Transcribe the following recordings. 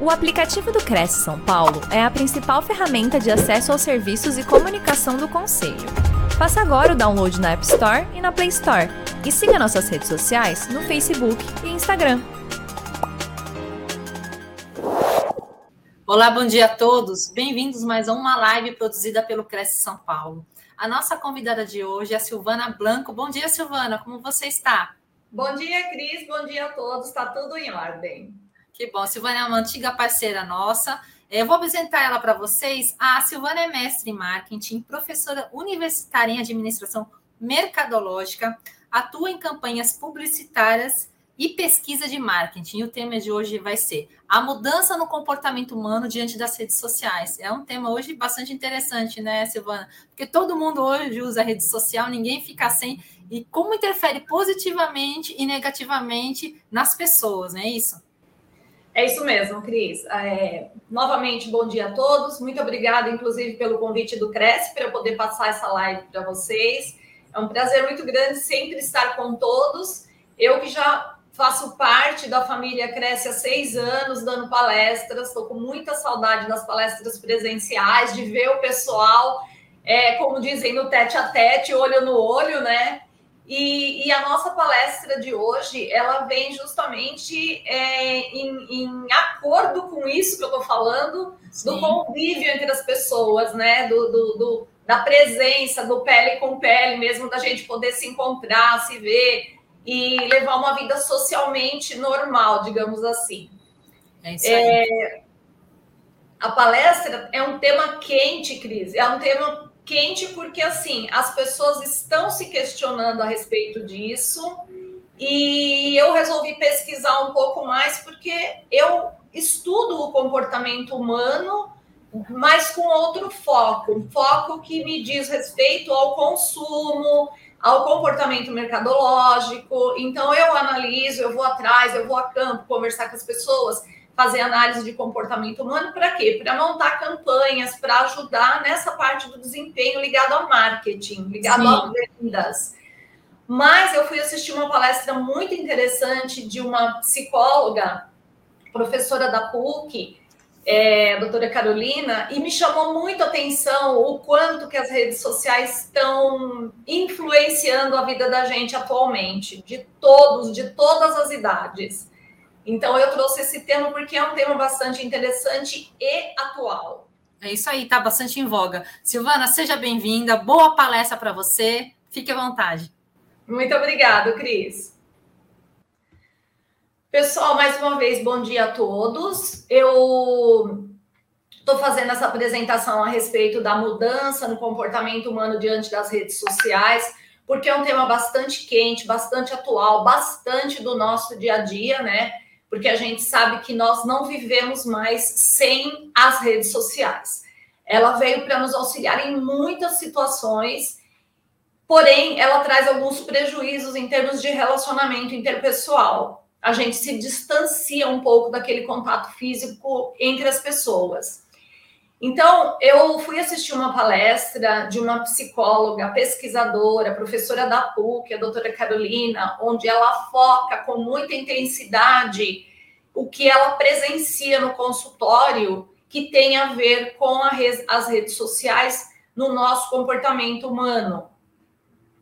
O aplicativo do Cresce São Paulo é a principal ferramenta de acesso aos serviços e comunicação do Conselho. Faça agora o download na App Store e na Play Store. E siga nossas redes sociais no Facebook e Instagram. Olá, bom dia a todos. Bem-vindos mais a uma live produzida pelo Cresce São Paulo. A nossa convidada de hoje é a Silvana Blanco. Bom dia, Silvana. Como você está? Bom dia, Cris. Bom dia a todos. Está tudo em ordem. Que bom. Silvana é uma antiga parceira nossa. Eu vou apresentar ela para vocês. A Silvana é mestre em marketing, professora universitária em administração mercadológica, atua em campanhas publicitárias e pesquisa de marketing. E o tema de hoje vai ser a mudança no comportamento humano diante das redes sociais. É um tema hoje bastante interessante, né, Silvana? Porque todo mundo hoje usa rede social, ninguém fica sem. E como interfere positivamente e negativamente nas pessoas, não é isso? É isso mesmo, Cris. É, novamente, bom dia a todos. Muito obrigada, inclusive, pelo convite do Cresce para poder passar essa live para vocês. É um prazer muito grande sempre estar com todos. Eu que já faço parte da família Cresce há seis anos, dando palestras. Estou com muita saudade das palestras presenciais, de ver o pessoal, é, como dizem, no tete a tete, olho no olho, né? E, e, a nossa palestra de hoje, ela vem justamente é, em, em, acordo com isso que eu estou falando, Sim. do convívio entre as pessoas, né? Do, do, do, da presença, do pele com pele mesmo, da gente poder se encontrar, se ver e levar uma vida socialmente normal, digamos assim. É isso aí. É, a palestra é um tema quente, Cris, é um tema quente porque assim as pessoas estão se questionando a respeito disso. E eu resolvi pesquisar um pouco mais porque eu estudo o comportamento humano, mas com outro foco, um foco que me diz respeito ao consumo, ao comportamento mercadológico. Então eu analiso, eu vou atrás, eu vou a campo conversar com as pessoas fazer análise de comportamento humano para quê? Para montar campanhas, para ajudar nessa parte do desempenho ligado ao marketing, ligado Sim. a vendas. Mas eu fui assistir uma palestra muito interessante de uma psicóloga, professora da PUC, é, a doutora Carolina, e me chamou muito a atenção o quanto que as redes sociais estão influenciando a vida da gente atualmente, de todos, de todas as idades. Então, eu trouxe esse tema porque é um tema bastante interessante e atual. É isso aí, está bastante em voga. Silvana, seja bem-vinda. Boa palestra para você. Fique à vontade. Muito obrigada, Cris. Pessoal, mais uma vez, bom dia a todos. Eu estou fazendo essa apresentação a respeito da mudança no comportamento humano diante das redes sociais, porque é um tema bastante quente, bastante atual, bastante do nosso dia a dia, né? Porque a gente sabe que nós não vivemos mais sem as redes sociais. Ela veio para nos auxiliar em muitas situações, porém, ela traz alguns prejuízos em termos de relacionamento interpessoal. A gente se distancia um pouco daquele contato físico entre as pessoas. Então, eu fui assistir uma palestra de uma psicóloga, pesquisadora, professora da PUC, a doutora Carolina, onde ela foca com muita intensidade o que ela presencia no consultório que tem a ver com a as redes sociais no nosso comportamento humano.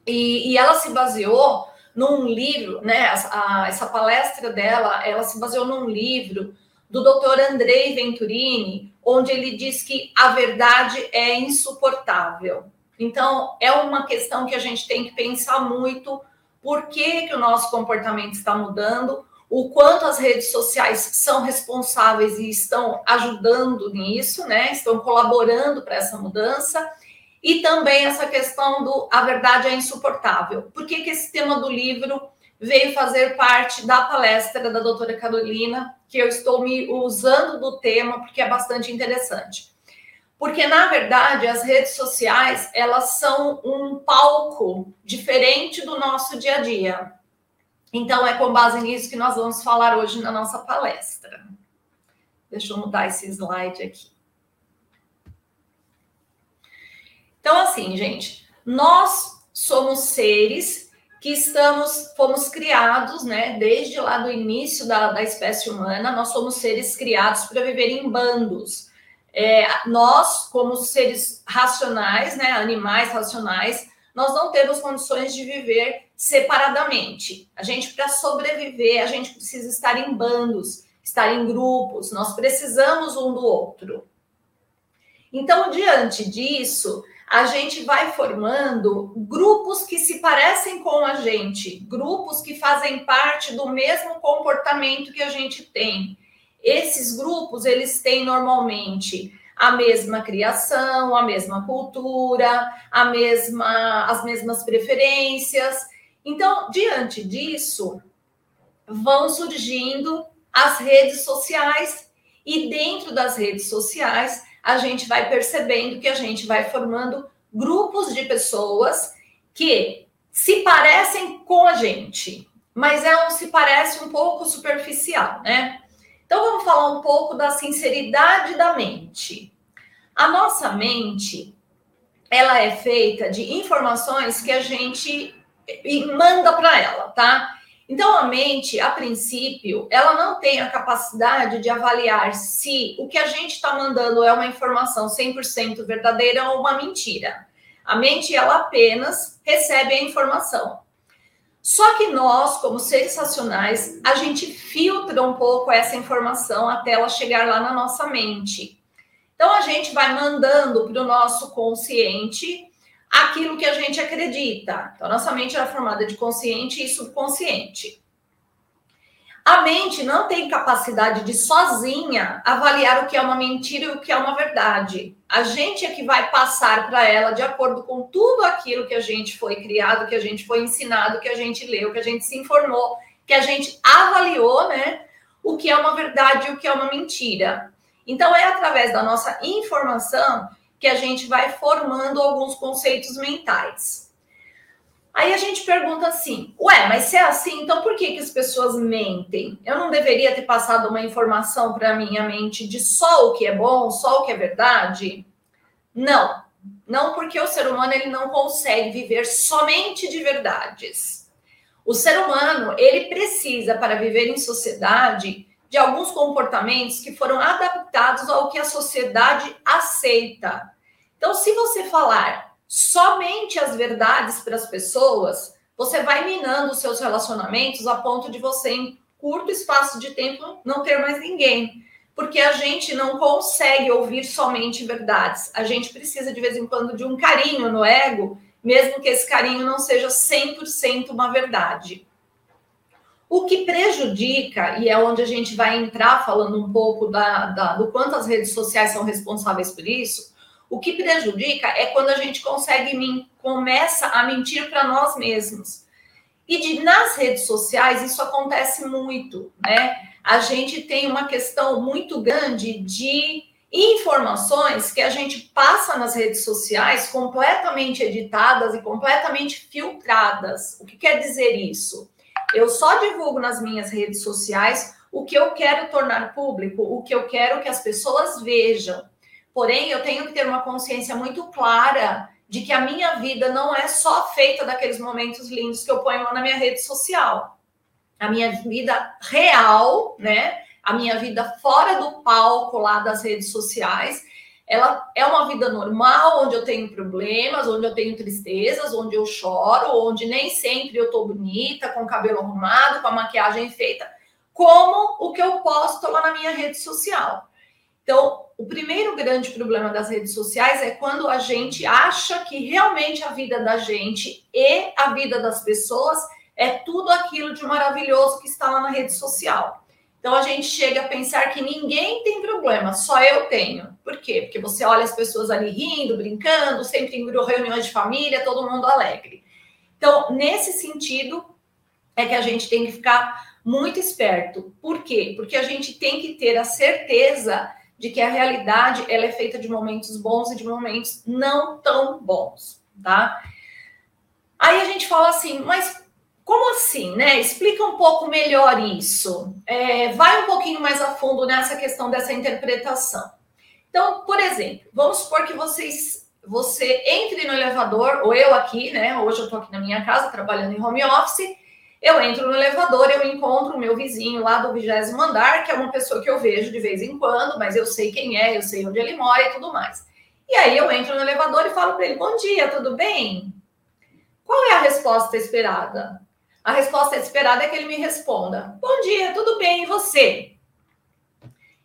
E, e ela se baseou num livro, né? A, a, essa palestra dela, ela se baseou num livro do doutor Andrei Venturini, onde ele diz que a verdade é insuportável. Então, é uma questão que a gente tem que pensar muito por que, que o nosso comportamento está mudando, o quanto as redes sociais são responsáveis e estão ajudando nisso, né? Estão colaborando para essa mudança. E também essa questão do a verdade é insuportável. Por que, que esse tema do livro veio fazer parte da palestra da doutora Carolina, que eu estou me usando do tema porque é bastante interessante. Porque, na verdade, as redes sociais, elas são um palco diferente do nosso dia a dia. Então, é com base nisso que nós vamos falar hoje na nossa palestra. Deixa eu mudar esse slide aqui. Então, assim, gente, nós somos seres que estamos, fomos criados, né, desde lá do início da, da espécie humana, nós somos seres criados para viver em bandos. É, nós, como seres racionais, né, animais racionais, nós não temos condições de viver separadamente. A gente, para sobreviver, a gente precisa estar em bandos, estar em grupos, nós precisamos um do outro. Então, diante disso, a gente vai formando grupos que se parecem com a gente, grupos que fazem parte do mesmo comportamento que a gente tem. Esses grupos, eles têm normalmente a mesma criação, a mesma cultura, a mesma, as mesmas preferências. Então, diante disso, vão surgindo as redes sociais e dentro das redes sociais a gente vai percebendo que a gente vai formando grupos de pessoas que se parecem com a gente, mas é um se parece um pouco superficial, né? Então vamos falar um pouco da sinceridade da mente. A nossa mente, ela é feita de informações que a gente manda para ela, tá? Então, a mente, a princípio, ela não tem a capacidade de avaliar se o que a gente está mandando é uma informação 100% verdadeira ou uma mentira. A mente, ela apenas recebe a informação. Só que nós, como seres racionais, a gente filtra um pouco essa informação até ela chegar lá na nossa mente. Então, a gente vai mandando para o nosso consciente aquilo que a gente acredita. Então, nossa mente é formada de consciente e subconsciente. A mente não tem capacidade de sozinha avaliar o que é uma mentira e o que é uma verdade. A gente é que vai passar para ela de acordo com tudo aquilo que a gente foi criado, que a gente foi ensinado, que a gente leu, que a gente se informou, que a gente avaliou, né? O que é uma verdade e o que é uma mentira. Então, é através da nossa informação que a gente vai formando alguns conceitos mentais. Aí a gente pergunta assim: ué, mas se é assim, então por que, que as pessoas mentem? Eu não deveria ter passado uma informação para a minha mente de só o que é bom, só o que é verdade? Não, não porque o ser humano ele não consegue viver somente de verdades. O ser humano ele precisa para viver em sociedade de alguns comportamentos que foram adaptados ao que a sociedade aceita. Então, se você falar somente as verdades para as pessoas, você vai minando os seus relacionamentos a ponto de você, em curto espaço de tempo, não ter mais ninguém. Porque a gente não consegue ouvir somente verdades. A gente precisa, de vez em quando, de um carinho no ego, mesmo que esse carinho não seja 100% uma verdade. O que prejudica, e é onde a gente vai entrar falando um pouco da, da, do quanto as redes sociais são responsáveis por isso, o que prejudica é quando a gente consegue começa a mentir para nós mesmos. E de, nas redes sociais isso acontece muito, né? A gente tem uma questão muito grande de informações que a gente passa nas redes sociais completamente editadas e completamente filtradas. O que quer dizer isso? Eu só divulgo nas minhas redes sociais o que eu quero tornar público, o que eu quero que as pessoas vejam. Porém, eu tenho que ter uma consciência muito clara de que a minha vida não é só feita daqueles momentos lindos que eu ponho na minha rede social. A minha vida real, né? A minha vida fora do palco lá das redes sociais, ela é uma vida normal, onde eu tenho problemas, onde eu tenho tristezas, onde eu choro, onde nem sempre eu tô bonita, com o cabelo arrumado, com a maquiagem feita, como o que eu posto lá na minha rede social. Então, o primeiro grande problema das redes sociais é quando a gente acha que realmente a vida da gente e a vida das pessoas é tudo aquilo de maravilhoso que está lá na rede social. Então a gente chega a pensar que ninguém tem problema, só eu tenho. Por quê? Porque você olha as pessoas ali rindo, brincando, sempre em reuniões de família, todo mundo alegre. Então, nesse sentido, é que a gente tem que ficar muito esperto. Por quê? Porque a gente tem que ter a certeza de que a realidade ela é feita de momentos bons e de momentos não tão bons, tá? Aí a gente fala assim, mas como assim, né? Explica um pouco melhor isso. É, vai um pouquinho mais a fundo nessa questão dessa interpretação. Então, por exemplo, vamos supor que vocês você entre no elevador, ou eu aqui, né? Hoje eu tô aqui na minha casa trabalhando em home office. Eu entro no elevador, eu encontro o meu vizinho lá do vigésimo andar, que é uma pessoa que eu vejo de vez em quando, mas eu sei quem é, eu sei onde ele mora e tudo mais. E aí eu entro no elevador e falo para ele: Bom dia, tudo bem? Qual é a resposta esperada? A resposta esperada é que ele me responda: Bom dia, tudo bem, e você?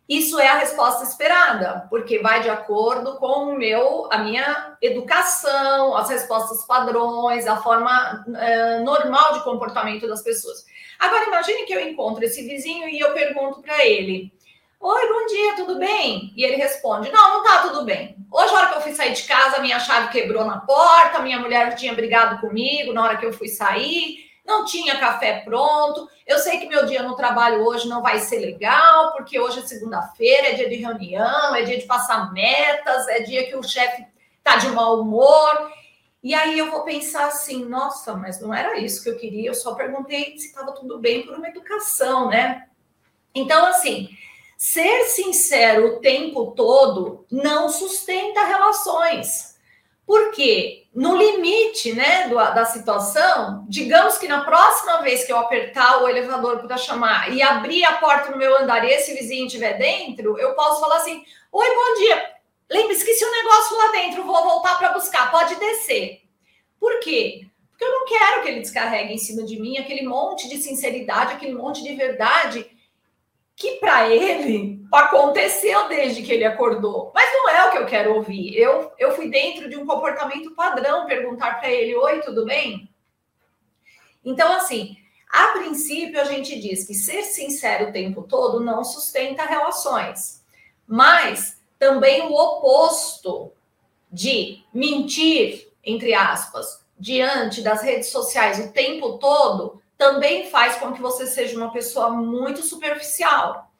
Isso é a resposta esperada, porque vai de acordo com o meu, a minha educação, as respostas padrões, a forma é, normal de comportamento das pessoas. Agora imagine que eu encontro esse vizinho e eu pergunto para ele: Oi, bom dia, tudo bem? E ele responde: Não, não tá tudo bem. Hoje, na hora que eu fui sair de casa, minha chave quebrou na porta, minha mulher tinha brigado comigo na hora que eu fui sair não tinha café pronto. Eu sei que meu dia no trabalho hoje não vai ser legal, porque hoje é segunda-feira, é dia de reunião, é dia de passar metas, é dia que o chefe tá de mau humor. E aí eu vou pensar assim, nossa, mas não era isso que eu queria, eu só perguntei se estava tudo bem por uma educação, né? Então, assim, ser sincero o tempo todo não sustenta relações. Por quê? no limite né, do, da situação, digamos que na próxima vez que eu apertar o elevador para chamar e abrir a porta no meu andar e esse vizinho estiver dentro, eu posso falar assim: Oi, bom dia. Lembre, esqueci um negócio lá dentro, vou voltar para buscar, pode descer. Por quê? Porque eu não quero que ele descarregue em cima de mim aquele monte de sinceridade, aquele monte de verdade que para ele aconteceu desde que ele acordou. Mas não é o que eu quero ouvir. Eu, eu fui dentro de um comportamento padrão perguntar para ele: Oi, tudo bem? Então, assim, a princípio a gente diz que ser sincero o tempo todo não sustenta relações, mas também o oposto de mentir, entre aspas, diante das redes sociais o tempo todo também faz com que você seja uma pessoa muito superficial.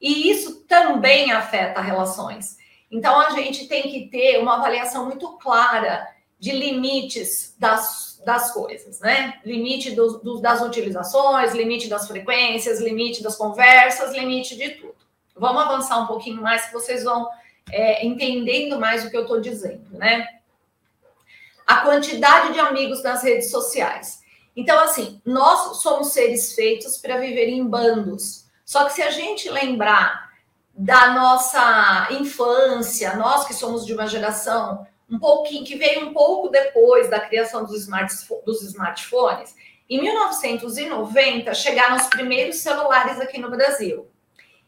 E isso também afeta relações. Então, a gente tem que ter uma avaliação muito clara de limites das, das coisas, né? Limite do, do, das utilizações, limite das frequências, limite das conversas, limite de tudo. Vamos avançar um pouquinho mais, que vocês vão é, entendendo mais o que eu estou dizendo, né? A quantidade de amigos nas redes sociais. Então, assim, nós somos seres feitos para viver em bandos. Só que se a gente lembrar da nossa infância, nós que somos de uma geração um pouquinho que veio um pouco depois da criação dos, smart, dos smartphones, em 1990 chegaram os primeiros celulares aqui no Brasil.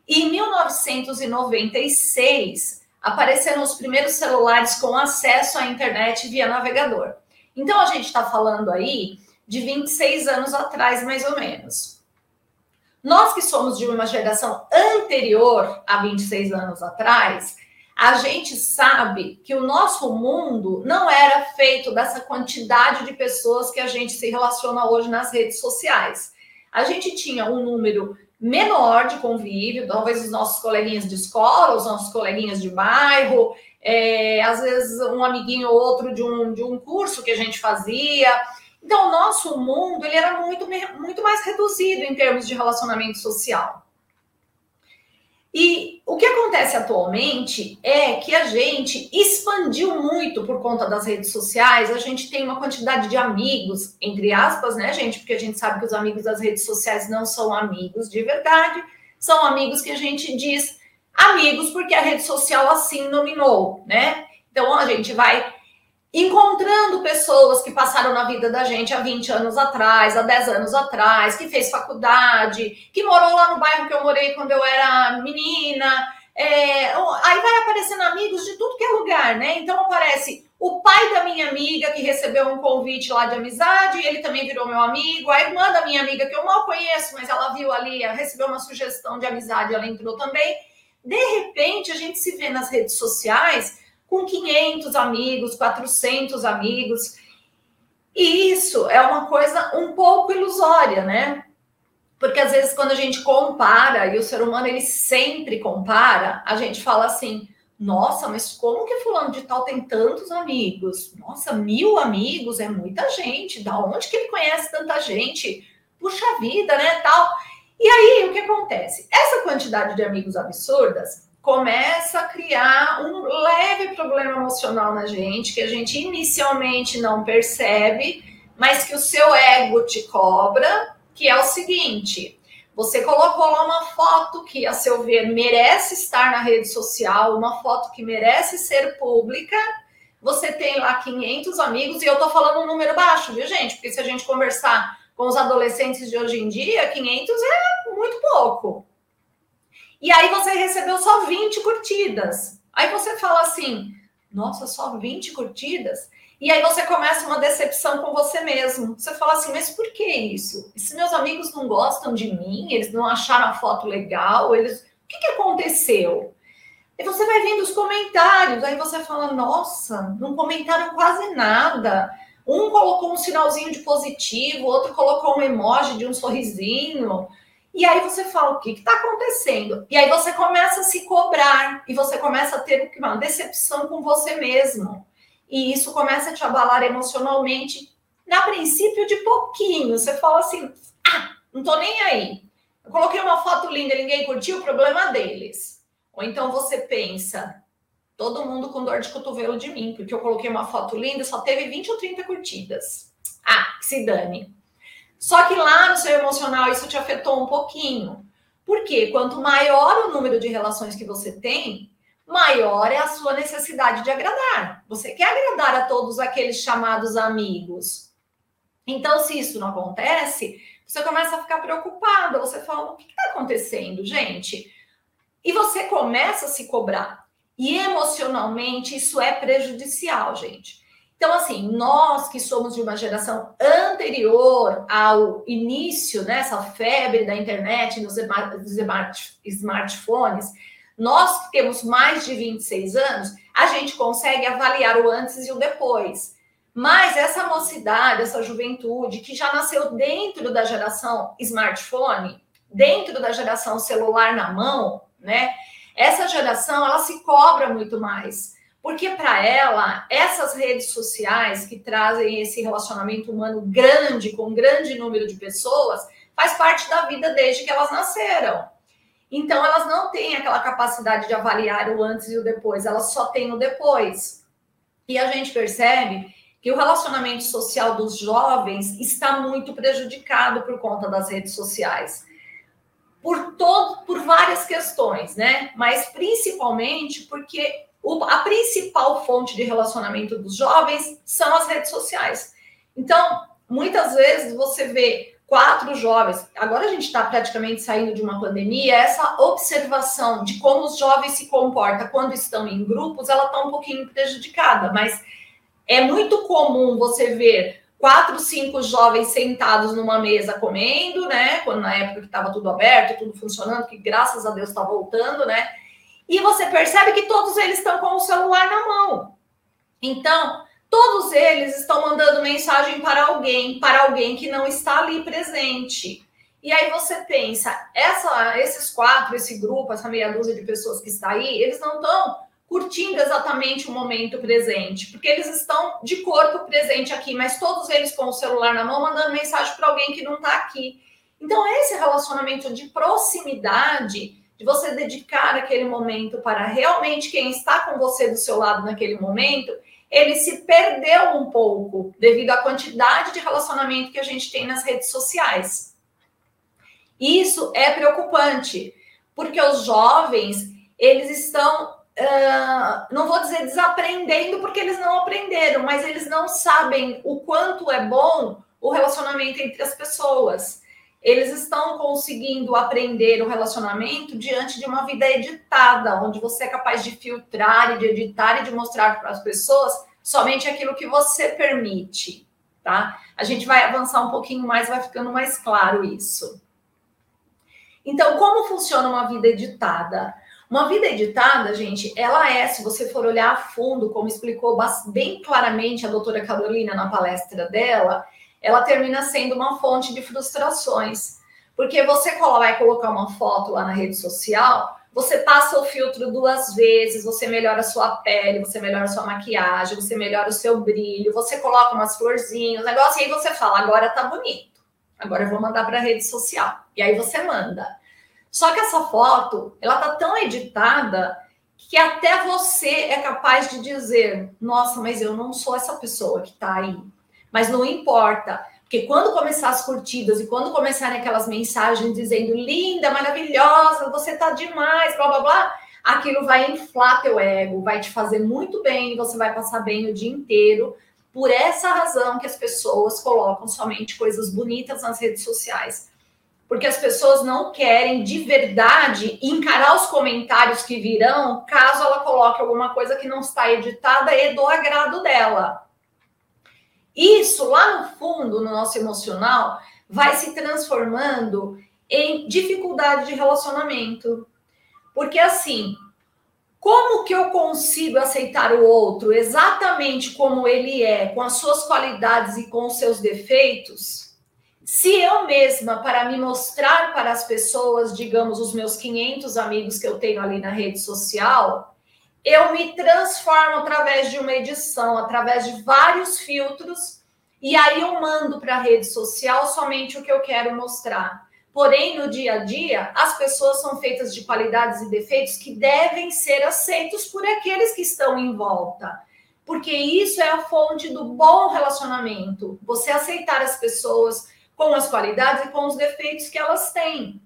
E em 1996 apareceram os primeiros celulares com acesso à internet via navegador. Então a gente está falando aí de 26 anos atrás, mais ou menos. Nós que somos de uma geração anterior a 26 anos atrás, a gente sabe que o nosso mundo não era feito dessa quantidade de pessoas que a gente se relaciona hoje nas redes sociais. A gente tinha um número menor de convívio, talvez os nossos coleguinhas de escola, os nossos coleguinhas de bairro, é, às vezes um amiguinho ou outro de um, de um curso que a gente fazia. Então, o nosso mundo ele era muito, muito mais reduzido em termos de relacionamento social. E o que acontece atualmente é que a gente expandiu muito por conta das redes sociais, a gente tem uma quantidade de amigos, entre aspas, né, gente? Porque a gente sabe que os amigos das redes sociais não são amigos de verdade, são amigos que a gente diz amigos porque a rede social assim nominou, né? Então a gente vai encontrando pessoas que passaram na vida da gente há 20 anos atrás, há 10 anos atrás, que fez faculdade, que morou lá no bairro que eu morei quando eu era menina. É, aí vai aparecendo amigos de tudo que é lugar, né? Então aparece o pai da minha amiga que recebeu um convite lá de amizade, ele também virou meu amigo, a irmã da minha amiga que eu mal conheço, mas ela viu ali, recebeu uma sugestão de amizade, ela entrou também. De repente, a gente se vê nas redes sociais com 500 amigos, 400 amigos. E isso é uma coisa um pouco ilusória, né? Porque às vezes quando a gente compara, e o ser humano ele sempre compara, a gente fala assim: nossa, mas como que fulano de tal tem tantos amigos? Nossa, mil amigos é muita gente. Da onde que ele conhece tanta gente? Puxa vida, né? Tal. E aí, o que acontece? Essa quantidade de amigos absurdas começa a criar um leve problema emocional na gente, que a gente inicialmente não percebe, mas que o seu ego te cobra, que é o seguinte: você colocou lá uma foto que, a seu ver, merece estar na rede social, uma foto que merece ser pública. Você tem lá 500 amigos, e eu tô falando um número baixo, viu, gente? Porque se a gente conversar com os adolescentes de hoje em dia, 500 é muito pouco. E aí você recebeu só 20 curtidas. Aí você fala assim: nossa, só 20 curtidas? E aí você começa uma decepção com você mesmo. Você fala assim, mas por que isso? E se meus amigos não gostam de mim, eles não acharam a foto legal, eles. O que, que aconteceu? E você vai vendo os comentários, aí você fala, nossa, não comentaram quase nada. Um colocou um sinalzinho de positivo, outro colocou um emoji de um sorrisinho. E aí você fala, o que está acontecendo? E aí você começa a se cobrar e você começa a ter uma decepção com você mesmo. E isso começa a te abalar emocionalmente, na princípio de pouquinho. Você fala assim, ah, não tô nem aí. Eu coloquei uma foto linda, ninguém curtiu, o problema deles. Ou então você pensa, todo mundo com dor de cotovelo de mim, porque eu coloquei uma foto linda, só teve 20 ou 30 curtidas. Ah, que se dane. Só que lá no seu emocional isso te afetou um pouquinho. Porque quanto maior o número de relações que você tem, maior é a sua necessidade de agradar. Você quer agradar a todos aqueles chamados amigos. Então, se isso não acontece, você começa a ficar preocupada. Você fala: o que está acontecendo, gente? E você começa a se cobrar. E emocionalmente, isso é prejudicial, gente. Então, assim, nós que somos de uma geração anterior ao início né, febre da internet, smart, smartphones, nós que temos mais de 26 anos, a gente consegue avaliar o antes e o depois. Mas essa mocidade, essa juventude que já nasceu dentro da geração smartphone, dentro da geração celular na mão, né? Essa geração, ela se cobra muito mais porque para ela, essas redes sociais que trazem esse relacionamento humano grande, com um grande número de pessoas, faz parte da vida desde que elas nasceram. Então, elas não têm aquela capacidade de avaliar o antes e o depois, elas só têm o depois. E a gente percebe que o relacionamento social dos jovens está muito prejudicado por conta das redes sociais. Por todo, por várias questões, né? Mas principalmente porque a principal fonte de relacionamento dos jovens são as redes sociais. Então, muitas vezes você vê quatro jovens, agora a gente está praticamente saindo de uma pandemia, essa observação de como os jovens se comportam quando estão em grupos, ela está um pouquinho prejudicada, mas é muito comum você ver quatro, cinco jovens sentados numa mesa comendo, né? Quando na época que estava tudo aberto, tudo funcionando, que graças a Deus está voltando, né? E você percebe que todos eles estão com o celular na mão. Então, todos eles estão mandando mensagem para alguém, para alguém que não está ali presente. E aí você pensa, essa, esses quatro, esse grupo, essa meia dúzia de pessoas que está aí, eles não estão curtindo exatamente o momento presente, porque eles estão de corpo presente aqui, mas todos eles com o celular na mão mandando mensagem para alguém que não está aqui. Então, esse relacionamento de proximidade de você dedicar aquele momento para realmente quem está com você do seu lado naquele momento, ele se perdeu um pouco devido à quantidade de relacionamento que a gente tem nas redes sociais. Isso é preocupante, porque os jovens, eles estão, uh, não vou dizer desaprendendo, porque eles não aprenderam, mas eles não sabem o quanto é bom o relacionamento entre as pessoas eles estão conseguindo aprender o relacionamento diante de uma vida editada, onde você é capaz de filtrar e de editar e de mostrar para as pessoas somente aquilo que você permite, tá? A gente vai avançar um pouquinho mais, vai ficando mais claro isso. Então, como funciona uma vida editada? Uma vida editada, gente, ela é, se você for olhar a fundo, como explicou bem claramente a doutora Carolina na palestra dela, ela termina sendo uma fonte de frustrações. Porque você vai colocar uma foto lá na rede social, você passa o filtro duas vezes, você melhora a sua pele, você melhora a sua maquiagem, você melhora o seu brilho, você coloca umas florzinhas, negócio, e aí você fala, agora tá bonito. Agora eu vou mandar para a rede social. E aí você manda. Só que essa foto, ela tá tão editada que até você é capaz de dizer: "Nossa, mas eu não sou essa pessoa que tá aí". Mas não importa, porque quando começar as curtidas e quando começarem aquelas mensagens dizendo linda, maravilhosa, você tá demais, blá blá blá, aquilo vai inflar teu ego, vai te fazer muito bem, você vai passar bem o dia inteiro. Por essa razão que as pessoas colocam somente coisas bonitas nas redes sociais. Porque as pessoas não querem de verdade encarar os comentários que virão caso ela coloque alguma coisa que não está editada e do agrado dela. Isso lá no fundo, no nosso emocional, vai se transformando em dificuldade de relacionamento. Porque assim, como que eu consigo aceitar o outro exatamente como ele é, com as suas qualidades e com os seus defeitos? Se eu mesma, para me mostrar para as pessoas, digamos, os meus 500 amigos que eu tenho ali na rede social, eu me transformo através de uma edição, através de vários filtros, e aí eu mando para a rede social somente o que eu quero mostrar. Porém, no dia a dia, as pessoas são feitas de qualidades e defeitos que devem ser aceitos por aqueles que estão em volta. Porque isso é a fonte do bom relacionamento. Você aceitar as pessoas com as qualidades e com os defeitos que elas têm.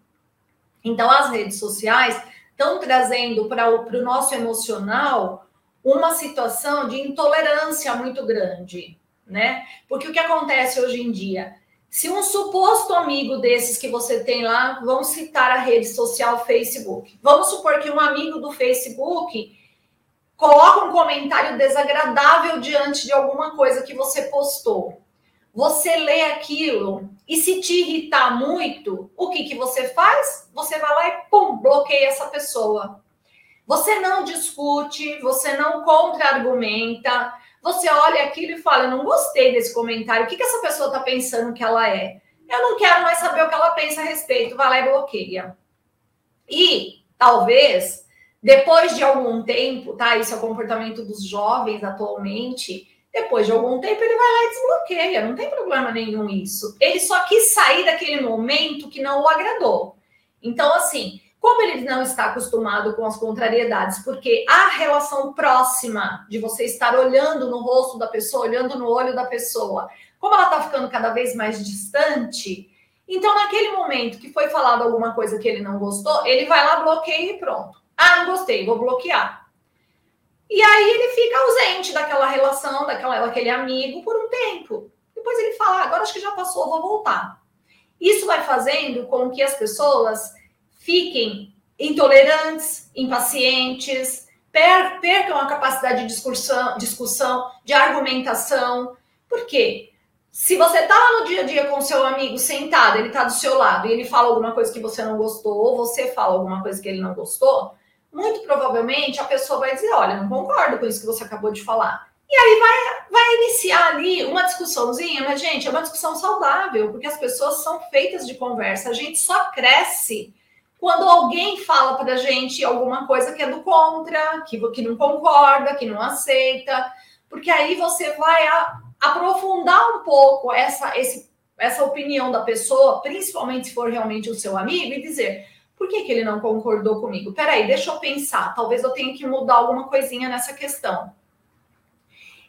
Então, as redes sociais estão trazendo para o nosso emocional uma situação de intolerância muito grande, né? Porque o que acontece hoje em dia? Se um suposto amigo desses que você tem lá, vamos citar a rede social Facebook. Vamos supor que um amigo do Facebook coloca um comentário desagradável diante de alguma coisa que você postou. Você lê aquilo e se te irritar muito, o que, que você faz? Você vai lá e pum, bloqueia essa pessoa. Você não discute, você não contra-argumenta, você olha aquilo e fala: Eu não gostei desse comentário, o que, que essa pessoa está pensando que ela é? Eu não quero mais saber o que ela pensa a respeito, vai lá e bloqueia. E talvez, depois de algum tempo, tá? Isso é o comportamento dos jovens atualmente. Depois de algum tempo, ele vai lá e desbloqueia, não tem problema nenhum isso. Ele só quis sair daquele momento que não o agradou. Então, assim, como ele não está acostumado com as contrariedades, porque a relação próxima de você estar olhando no rosto da pessoa, olhando no olho da pessoa, como ela está ficando cada vez mais distante, então naquele momento que foi falado alguma coisa que ele não gostou, ele vai lá, bloqueia e pronto. Ah, não gostei, vou bloquear. E aí ele fica ausente daquela relação, daquela, daquele amigo por um tempo. Depois ele fala, ah, agora acho que já passou, vou voltar. Isso vai fazendo com que as pessoas fiquem intolerantes, impacientes, per percam a capacidade de discussão, discussão, de argumentação. Por quê? Se você está no dia a dia com seu amigo sentado, ele está do seu lado e ele fala alguma coisa que você não gostou, ou você fala alguma coisa que ele não gostou, muito provavelmente a pessoa vai dizer: Olha, não concordo com isso que você acabou de falar. E aí vai, vai iniciar ali uma discussãozinha, mas, gente, é uma discussão saudável, porque as pessoas são feitas de conversa, a gente só cresce quando alguém fala para a gente alguma coisa que é do contra, que, que não concorda, que não aceita, porque aí você vai a, aprofundar um pouco essa, esse, essa opinião da pessoa, principalmente se for realmente o seu amigo, e dizer por que, que ele não concordou comigo? Peraí, deixa eu pensar, talvez eu tenha que mudar alguma coisinha nessa questão.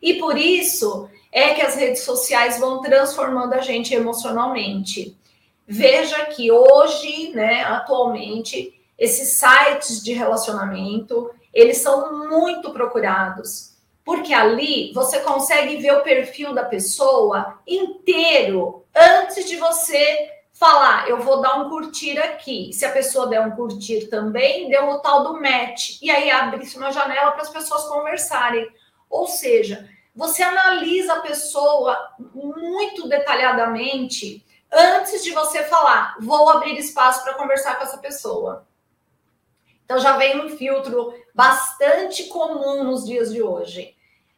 E por isso é que as redes sociais vão transformando a gente emocionalmente. Veja que hoje, né, atualmente, esses sites de relacionamento, eles são muito procurados, porque ali você consegue ver o perfil da pessoa inteiro antes de você falar, eu vou dar um curtir aqui. Se a pessoa der um curtir também, deu o tal do match. E aí abre-se uma janela para as pessoas conversarem. Ou seja, você analisa a pessoa muito detalhadamente antes de você falar, vou abrir espaço para conversar com essa pessoa. Então já vem um filtro bastante comum nos dias de hoje.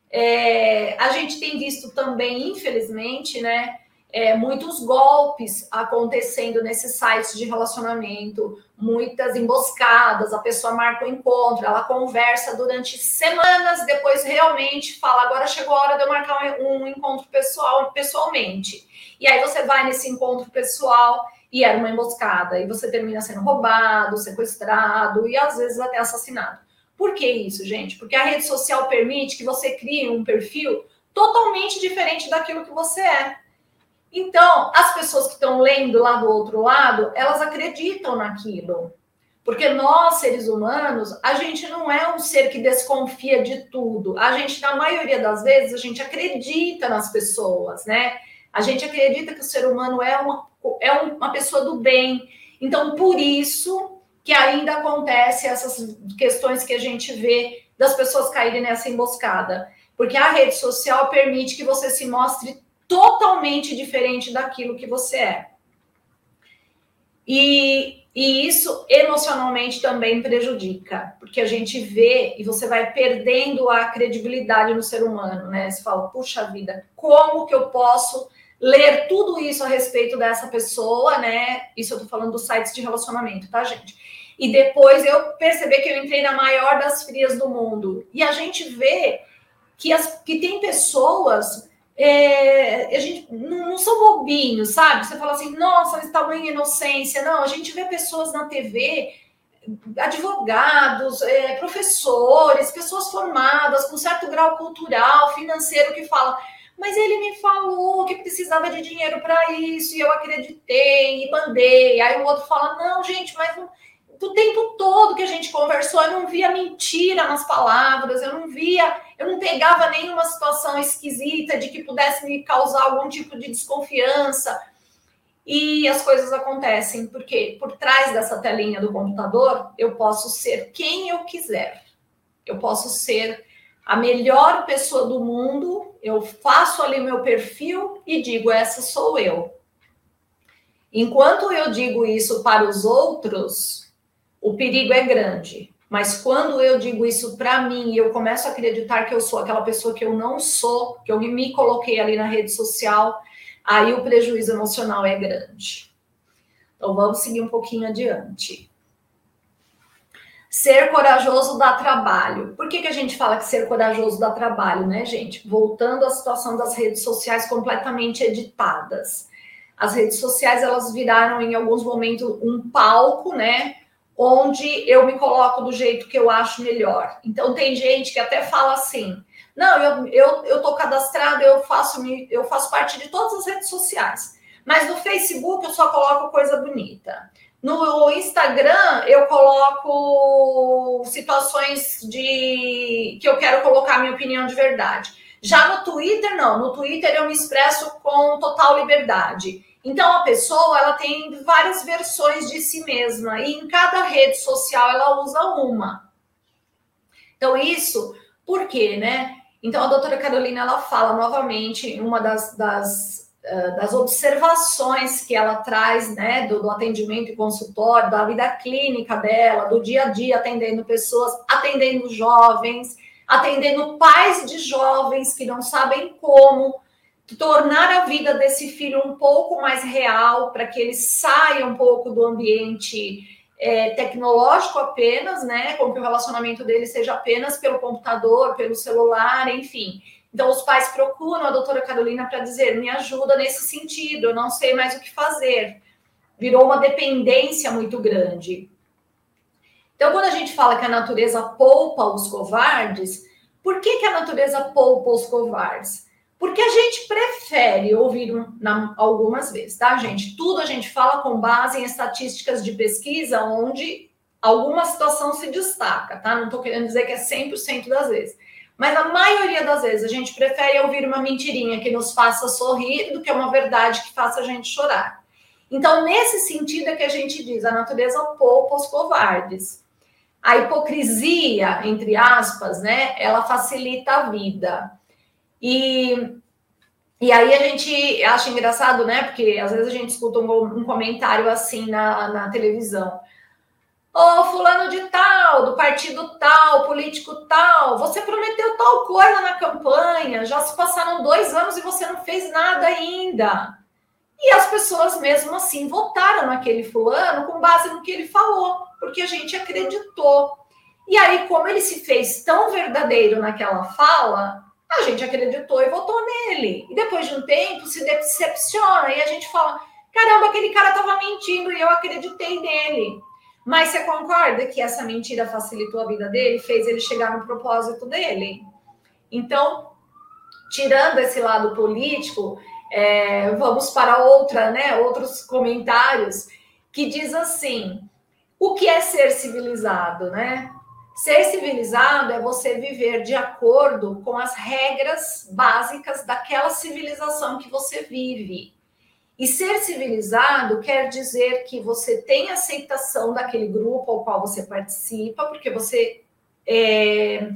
É, a gente tem visto também, infelizmente, né, é, muitos golpes acontecendo nesses sites de relacionamento, muitas emboscadas, a pessoa marca o um encontro, ela conversa durante semanas, depois realmente fala, agora chegou a hora de eu marcar um, um encontro pessoal pessoalmente. E aí você vai nesse encontro pessoal e era uma emboscada, e você termina sendo roubado, sequestrado e às vezes até assassinado. Por que isso, gente? Porque a rede social permite que você crie um perfil totalmente diferente daquilo que você é. Então, as pessoas que estão lendo lá do outro lado, elas acreditam naquilo. Porque nós, seres humanos, a gente não é um ser que desconfia de tudo. A gente, na maioria das vezes, a gente acredita nas pessoas, né? A gente acredita que o ser humano é uma, é uma pessoa do bem. Então, por isso que ainda acontece essas questões que a gente vê das pessoas caírem nessa emboscada. Porque a rede social permite que você se mostre totalmente diferente daquilo que você é. E, e isso emocionalmente também prejudica, porque a gente vê e você vai perdendo a credibilidade no ser humano, né? Você fala, puxa vida, como que eu posso ler tudo isso a respeito dessa pessoa, né? Isso eu tô falando dos sites de relacionamento, tá, gente? E depois eu percebi que eu entrei na maior das frias do mundo. E a gente vê que, as, que tem pessoas é, a gente não, não, são bobinhos, sabe? Você fala assim, nossa, mas tamanha inocência. Não, a gente vê pessoas na TV, advogados, é, professores, pessoas formadas com certo grau cultural, financeiro, que falam, mas ele me falou que precisava de dinheiro para isso, e eu acreditei e mandei. Aí o outro fala, não, gente, mas não tempo todo que a gente conversou, eu não via mentira nas palavras, eu não via, eu não pegava nenhuma situação esquisita de que pudesse me causar algum tipo de desconfiança. E as coisas acontecem porque por trás dessa telinha do computador eu posso ser quem eu quiser. Eu posso ser a melhor pessoa do mundo, eu faço ali meu perfil e digo: essa sou eu. Enquanto eu digo isso para os outros, o perigo é grande. Mas quando eu digo isso para mim e eu começo a acreditar que eu sou aquela pessoa que eu não sou, que eu me coloquei ali na rede social, aí o prejuízo emocional é grande. Então vamos seguir um pouquinho adiante. Ser corajoso dá trabalho. Por que, que a gente fala que ser corajoso dá trabalho, né, gente? Voltando à situação das redes sociais completamente editadas. As redes sociais elas viraram em alguns momentos um palco, né? Onde eu me coloco do jeito que eu acho melhor. Então tem gente que até fala assim: não, eu, eu, eu tô cadastrado, eu faço, eu faço parte de todas as redes sociais. Mas no Facebook eu só coloco coisa bonita. No Instagram eu coloco situações de que eu quero colocar minha opinião de verdade. Já no Twitter, não. No Twitter eu me expresso com total liberdade. Então a pessoa ela tem várias versões de si mesma e em cada rede social ela usa uma. Então isso, por quê, né? Então a doutora Carolina ela fala novamente uma das, das, uh, das observações que ela traz, né, do, do atendimento e consultório, da vida clínica dela, do dia a dia atendendo pessoas, atendendo jovens, atendendo pais de jovens que não sabem como tornar a vida desse filho um pouco mais real, para que ele saia um pouco do ambiente é, tecnológico apenas, né? Com que o relacionamento dele seja apenas pelo computador, pelo celular, enfim. Então, os pais procuram a doutora Carolina para dizer: me ajuda nesse sentido, eu não sei mais o que fazer. Virou uma dependência muito grande. Então, quando a gente fala que a natureza poupa os covardes, por que, que a natureza poupa os covardes? Porque a gente prefere ouvir na, algumas vezes, tá, gente? Tudo a gente fala com base em estatísticas de pesquisa onde alguma situação se destaca, tá? Não estou querendo dizer que é 100% das vezes. Mas a maioria das vezes a gente prefere ouvir uma mentirinha que nos faça sorrir do que uma verdade que faça a gente chorar. Então, nesse sentido é que a gente diz, a natureza poupa os covardes. A hipocrisia, entre aspas, né, ela facilita a vida. E, e aí a gente acha engraçado, né? Porque às vezes a gente escuta um, um comentário assim na, na televisão. Ô, oh, fulano de tal, do partido tal, político tal, você prometeu tal coisa na campanha, já se passaram dois anos e você não fez nada ainda. E as pessoas mesmo assim votaram naquele fulano com base no que ele falou, porque a gente acreditou. E aí, como ele se fez tão verdadeiro naquela fala, a gente acreditou e votou nele. E depois de um tempo se decepciona e a gente fala: caramba, aquele cara estava mentindo e eu acreditei nele. Mas você concorda que essa mentira facilitou a vida dele, fez ele chegar no propósito dele? Então, tirando esse lado político, é, vamos para outra, né? Outros comentários que diz assim: o que é ser civilizado, né? Ser civilizado é você viver de acordo com as regras básicas daquela civilização que você vive. E ser civilizado quer dizer que você tem aceitação daquele grupo ao qual você participa, porque você é,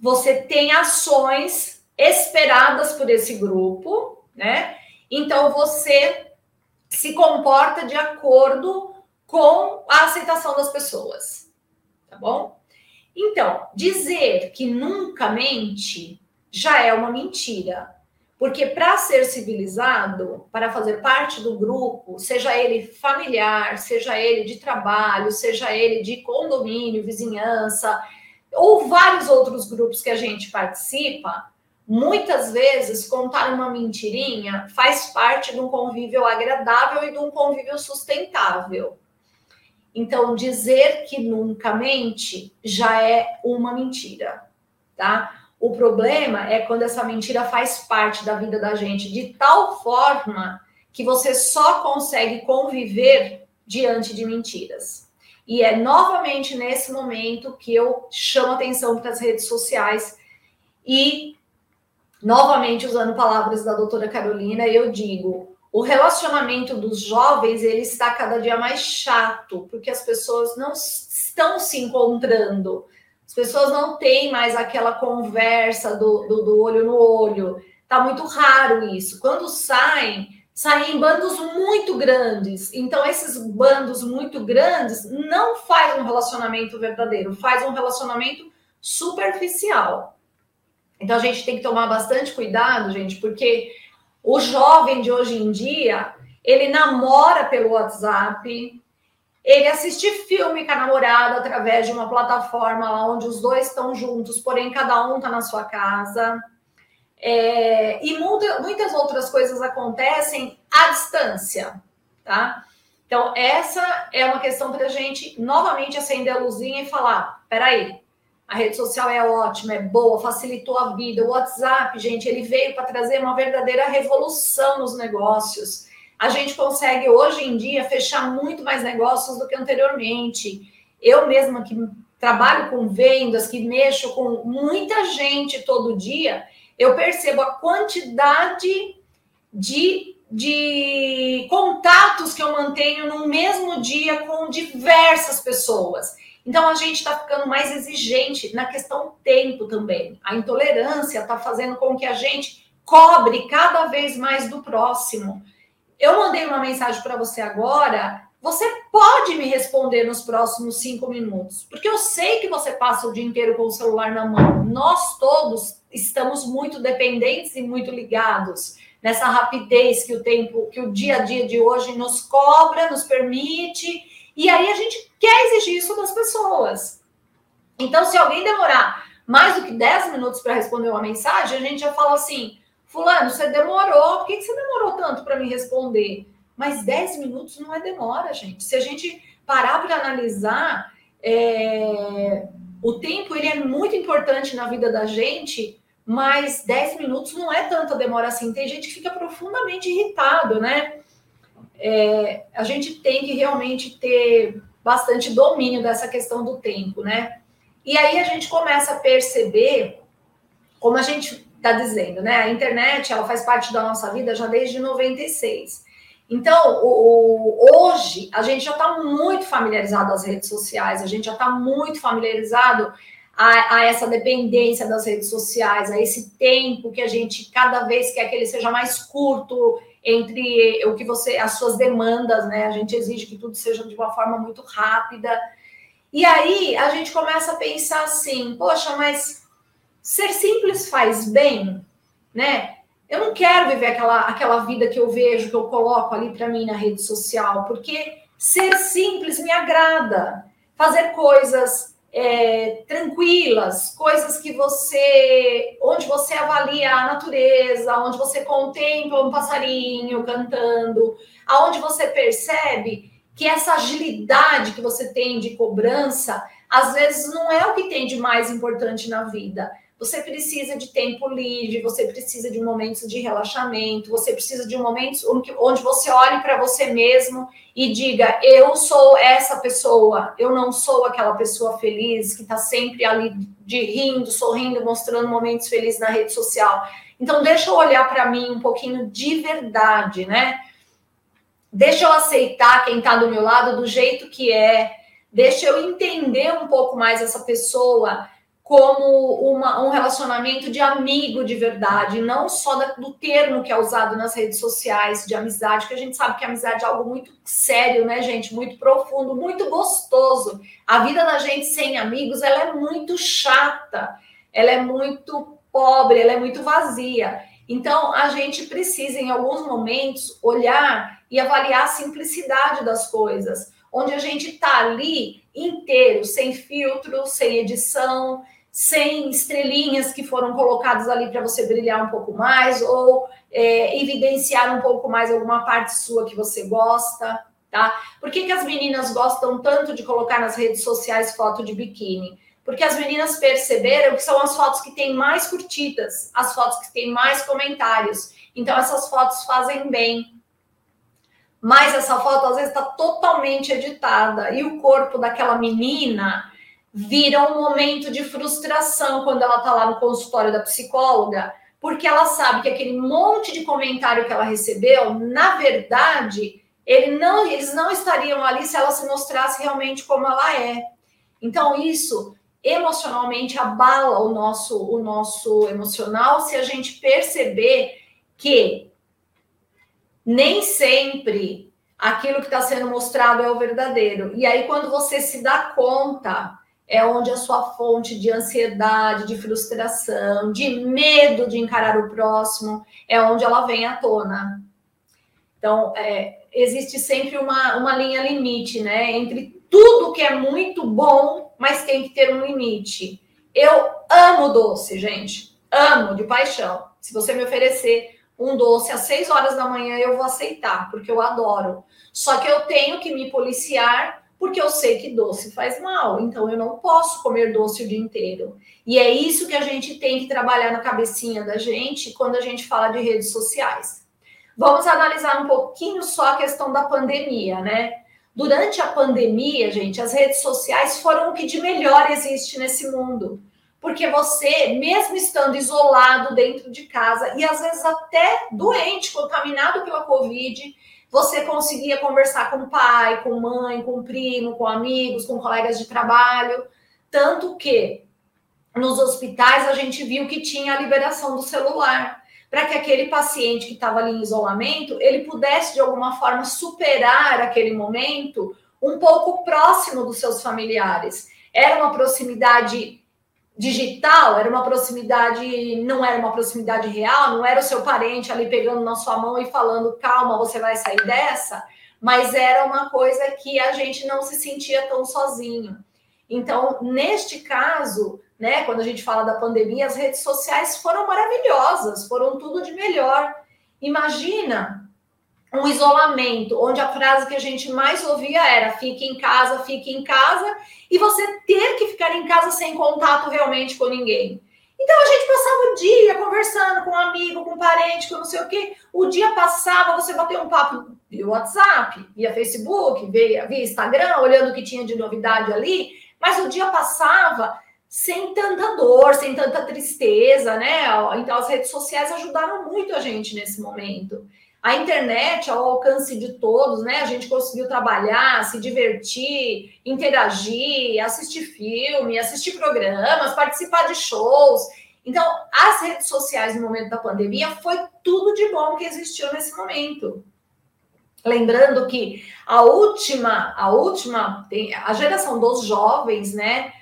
você tem ações esperadas por esse grupo, né? Então você se comporta de acordo com a aceitação das pessoas, tá bom? Então, dizer que nunca mente já é uma mentira. Porque para ser civilizado, para fazer parte do grupo, seja ele familiar, seja ele de trabalho, seja ele de condomínio, vizinhança, ou vários outros grupos que a gente participa, muitas vezes contar uma mentirinha faz parte de um convívio agradável e de um convívio sustentável. Então, dizer que nunca mente já é uma mentira, tá? O problema é quando essa mentira faz parte da vida da gente de tal forma que você só consegue conviver diante de mentiras. E é novamente nesse momento que eu chamo atenção para as redes sociais e novamente usando palavras da doutora Carolina, eu digo, o relacionamento dos jovens ele está cada dia mais chato, porque as pessoas não estão se encontrando. As pessoas não têm mais aquela conversa do, do, do olho no olho. Tá muito raro isso. Quando saem, saem em bandos muito grandes. Então, esses bandos muito grandes não faz um relacionamento verdadeiro, faz um relacionamento superficial. Então, a gente tem que tomar bastante cuidado, gente, porque o jovem de hoje em dia, ele namora pelo WhatsApp, ele assiste filme com a namorada através de uma plataforma onde os dois estão juntos, porém cada um está na sua casa. É, e muita, muitas outras coisas acontecem à distância, tá? Então, essa é uma questão para a gente novamente acender a luzinha e falar: peraí, a rede social é ótima, é boa, facilitou a vida. O WhatsApp, gente, ele veio para trazer uma verdadeira revolução nos negócios a gente consegue hoje em dia fechar muito mais negócios do que anteriormente. Eu mesma que trabalho com vendas, que mexo com muita gente todo dia, eu percebo a quantidade de, de contatos que eu mantenho no mesmo dia com diversas pessoas. Então a gente está ficando mais exigente na questão tempo também. A intolerância está fazendo com que a gente cobre cada vez mais do próximo eu mandei uma mensagem para você agora, você pode me responder nos próximos cinco minutos, porque eu sei que você passa o dia inteiro com o celular na mão. Nós todos estamos muito dependentes e muito ligados nessa rapidez que o tempo, que o dia a dia de hoje nos cobra, nos permite, e aí a gente quer exigir isso das pessoas. Então, se alguém demorar mais do que 10 minutos para responder uma mensagem, a gente já fala assim: Fulano, você demorou. Por que, você demorou tanto para me responder? Mas 10 minutos não é demora, gente. Se a gente parar para analisar, é... o tempo ele é muito importante na vida da gente, mas 10 minutos não é tanta demora assim. Tem gente que fica profundamente irritado, né? É... a gente tem que realmente ter bastante domínio dessa questão do tempo, né? E aí a gente começa a perceber como a gente está dizendo, né? A internet ela faz parte da nossa vida já desde 96. Então, o, o, hoje a gente já está muito familiarizado às redes sociais, a gente já está muito familiarizado a, a, essa dependência das redes sociais, a esse tempo que a gente cada vez quer que ele seja mais curto entre o que você, as suas demandas, né? A gente exige que tudo seja de uma forma muito rápida. E aí a gente começa a pensar assim, poxa, mas ser simples faz bem, né? Eu não quero viver aquela, aquela vida que eu vejo, que eu coloco ali para mim na rede social, porque ser simples me agrada. Fazer coisas é, tranquilas, coisas que você, onde você avalia a natureza, onde você contempla um passarinho cantando, aonde você percebe que essa agilidade que você tem de cobrança, às vezes não é o que tem de mais importante na vida. Você precisa de tempo livre, você precisa de momentos de relaxamento, você precisa de momentos onde você olhe para você mesmo e diga: Eu sou essa pessoa, eu não sou aquela pessoa feliz que está sempre ali de rindo, sorrindo, mostrando momentos felizes na rede social. Então, deixa eu olhar para mim um pouquinho de verdade, né? Deixa eu aceitar quem está do meu lado do jeito que é, deixa eu entender um pouco mais essa pessoa como uma, um relacionamento de amigo de verdade, não só da, do termo que é usado nas redes sociais de amizade, que a gente sabe que amizade é algo muito sério, né, gente? Muito profundo, muito gostoso. A vida da gente sem amigos, ela é muito chata, ela é muito pobre, ela é muito vazia. Então, a gente precisa, em alguns momentos, olhar e avaliar a simplicidade das coisas, onde a gente está ali inteiro, sem filtro, sem edição, sem estrelinhas que foram colocadas ali para você brilhar um pouco mais ou é, evidenciar um pouco mais alguma parte sua que você gosta, tá? Por que, que as meninas gostam tanto de colocar nas redes sociais foto de biquíni? Porque as meninas perceberam que são as fotos que têm mais curtidas, as fotos que têm mais comentários. Então, essas fotos fazem bem. Mas essa foto, às vezes, está totalmente editada. E o corpo daquela menina vira um momento de frustração quando ela está lá no consultório da psicóloga, porque ela sabe que aquele monte de comentário que ela recebeu, na verdade, ele não, eles não estariam ali se ela se mostrasse realmente como ela é. Então, isso emocionalmente abala o nosso, o nosso emocional se a gente perceber que nem sempre aquilo que está sendo mostrado é o verdadeiro. E aí, quando você se dá conta é onde a sua fonte de ansiedade, de frustração, de medo de encarar o próximo, é onde ela vem à tona. Então, é, existe sempre uma, uma linha limite, né? Entre tudo que é muito bom, mas tem que ter um limite. Eu amo doce, gente. Amo de paixão. Se você me oferecer um doce às seis horas da manhã, eu vou aceitar, porque eu adoro. Só que eu tenho que me policiar porque eu sei que doce faz mal, então eu não posso comer doce o dia inteiro. E é isso que a gente tem que trabalhar na cabecinha da gente quando a gente fala de redes sociais. Vamos analisar um pouquinho só a questão da pandemia, né? Durante a pandemia, gente, as redes sociais foram o que de melhor existe nesse mundo. Porque você, mesmo estando isolado dentro de casa e às vezes até doente, contaminado pela Covid, você conseguia conversar com o pai, com mãe, com primo, com amigos, com colegas de trabalho. Tanto que nos hospitais a gente viu que tinha a liberação do celular para que aquele paciente que estava ali em isolamento ele pudesse de alguma forma superar aquele momento um pouco próximo dos seus familiares. Era uma proximidade digital, era uma proximidade, não era uma proximidade real, não era o seu parente ali pegando na sua mão e falando, calma, você vai sair dessa, mas era uma coisa que a gente não se sentia tão sozinho. Então, neste caso, né, quando a gente fala da pandemia, as redes sociais foram maravilhosas, foram tudo de melhor. Imagina um isolamento, onde a frase que a gente mais ouvia era fique em casa, fique em casa, e você ter que ficar em casa sem contato realmente com ninguém. Então a gente passava o dia conversando com um amigo, com um parente, com não sei o quê. O dia passava, você bateu um papo via WhatsApp, via Facebook, via, via Instagram, olhando o que tinha de novidade ali, mas o dia passava sem tanta dor, sem tanta tristeza, né? Então as redes sociais ajudaram muito a gente nesse momento. A internet ao alcance de todos, né? A gente conseguiu trabalhar, se divertir, interagir, assistir filme, assistir programas, participar de shows. Então, as redes sociais no momento da pandemia foi tudo de bom que existiu nesse momento. Lembrando que a última, a última, a geração dos jovens, né?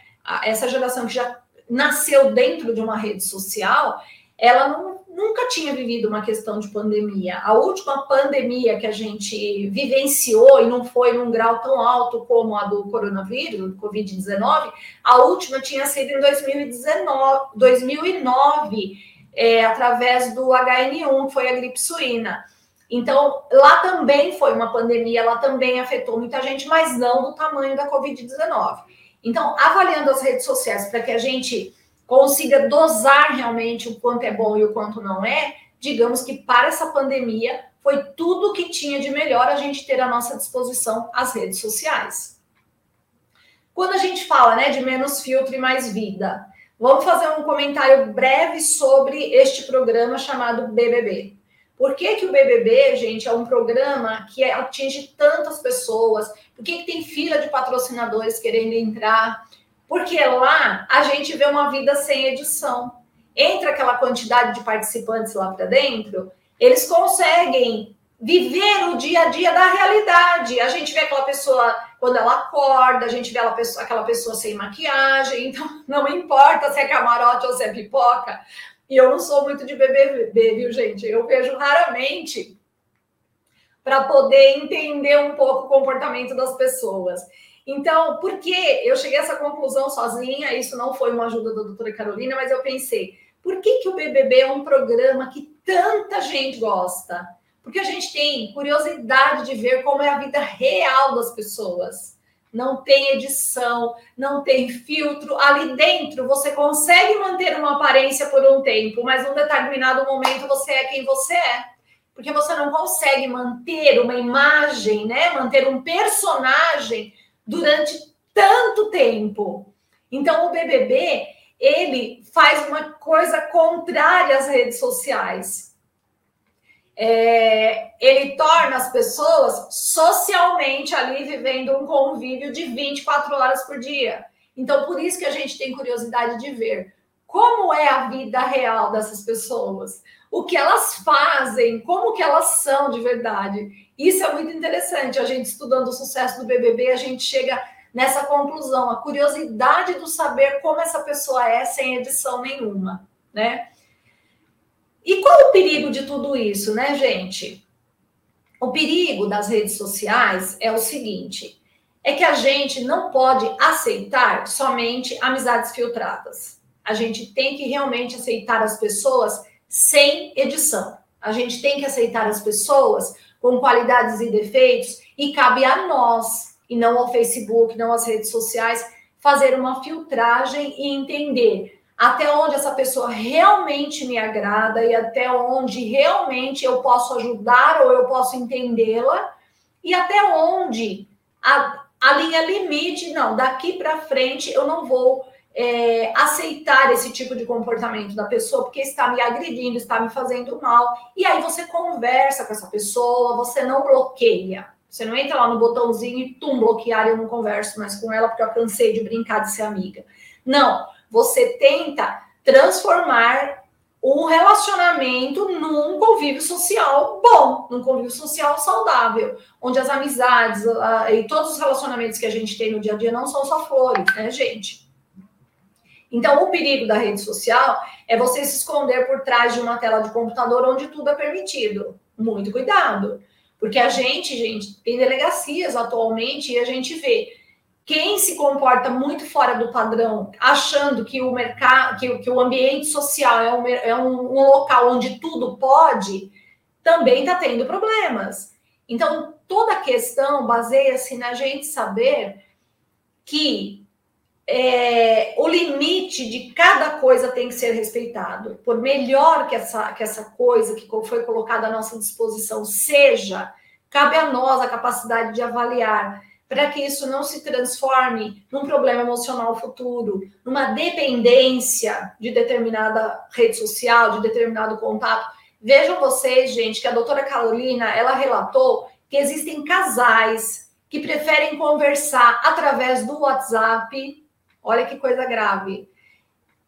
Essa geração que já nasceu dentro de uma rede social, ela não nunca tinha vivido uma questão de pandemia. A última pandemia que a gente vivenciou e não foi num grau tão alto como a do coronavírus, do Covid-19, a última tinha sido em 2019, 2009, é, através do HN1, que foi a gripe suína. Então, lá também foi uma pandemia, lá também afetou muita gente, mas não do tamanho da Covid-19. Então, avaliando as redes sociais para que a gente consiga dosar realmente o quanto é bom e o quanto não é, digamos que para essa pandemia foi tudo que tinha de melhor a gente ter à nossa disposição as redes sociais. Quando a gente fala né, de menos filtro e mais vida, vamos fazer um comentário breve sobre este programa chamado BBB. Por que, que o BBB, gente, é um programa que atinge tantas pessoas? Por que, que tem fila de patrocinadores querendo entrar? Porque lá a gente vê uma vida sem edição. Entra aquela quantidade de participantes lá para dentro, eles conseguem viver o dia a dia da realidade. A gente vê aquela pessoa quando ela acorda, a gente vê pessoa, aquela pessoa sem maquiagem, então não importa se é camarote ou se é pipoca. E eu não sou muito de beber, viu, gente? Eu vejo raramente para poder entender um pouco o comportamento das pessoas. Então, por que eu cheguei a essa conclusão sozinha? Isso não foi uma ajuda da doutora Carolina, mas eu pensei, por que, que o BBB é um programa que tanta gente gosta? Porque a gente tem curiosidade de ver como é a vida real das pessoas. Não tem edição, não tem filtro. Ali dentro você consegue manter uma aparência por um tempo, mas num determinado momento você é quem você é. Porque você não consegue manter uma imagem, né? Manter um personagem durante tanto tempo. Então, o BBB, ele faz uma coisa contrária às redes sociais. É, ele torna as pessoas socialmente ali vivendo um convívio de 24 horas por dia. Então, por isso que a gente tem curiosidade de ver como é a vida real dessas pessoas, o que elas fazem, como que elas são de verdade. Isso é muito interessante. A gente estudando o sucesso do BBB, a gente chega nessa conclusão, a curiosidade do saber como essa pessoa é sem edição nenhuma, né? E qual o perigo de tudo isso, né, gente? O perigo das redes sociais é o seguinte: é que a gente não pode aceitar somente amizades filtradas. A gente tem que realmente aceitar as pessoas sem edição. A gente tem que aceitar as pessoas com qualidades e defeitos, e cabe a nós, e não ao Facebook, não às redes sociais, fazer uma filtragem e entender até onde essa pessoa realmente me agrada e até onde realmente eu posso ajudar ou eu posso entendê-la, e até onde a, a linha limite, não, daqui para frente eu não vou é, aceitar esse tipo de comportamento da pessoa, porque está me agredindo, está me fazendo mal. E aí você conversa com essa pessoa, você não bloqueia. Você não entra lá no botãozinho e tum, bloquear, eu não converso mais com ela porque eu cansei de brincar de ser amiga. Não, você tenta transformar um relacionamento num convívio social bom, num convívio social saudável, onde as amizades uh, e todos os relacionamentos que a gente tem no dia a dia não são só flores, né, gente? Então, o perigo da rede social é você se esconder por trás de uma tela de computador onde tudo é permitido. Muito cuidado. Porque a gente, gente, tem delegacias atualmente e a gente vê quem se comporta muito fora do padrão, achando que o mercado, que, que o ambiente social é, um, é um, um local onde tudo pode, também está tendo problemas. Então, toda a questão baseia-se na gente saber que é, o limite de cada coisa tem que ser respeitado. Por melhor que essa, que essa coisa que foi colocada à nossa disposição seja, cabe a nós a capacidade de avaliar para que isso não se transforme num problema emocional futuro, numa dependência de determinada rede social, de determinado contato. Vejam vocês, gente, que a doutora Carolina, ela relatou que existem casais que preferem conversar através do WhatsApp Olha que coisa grave.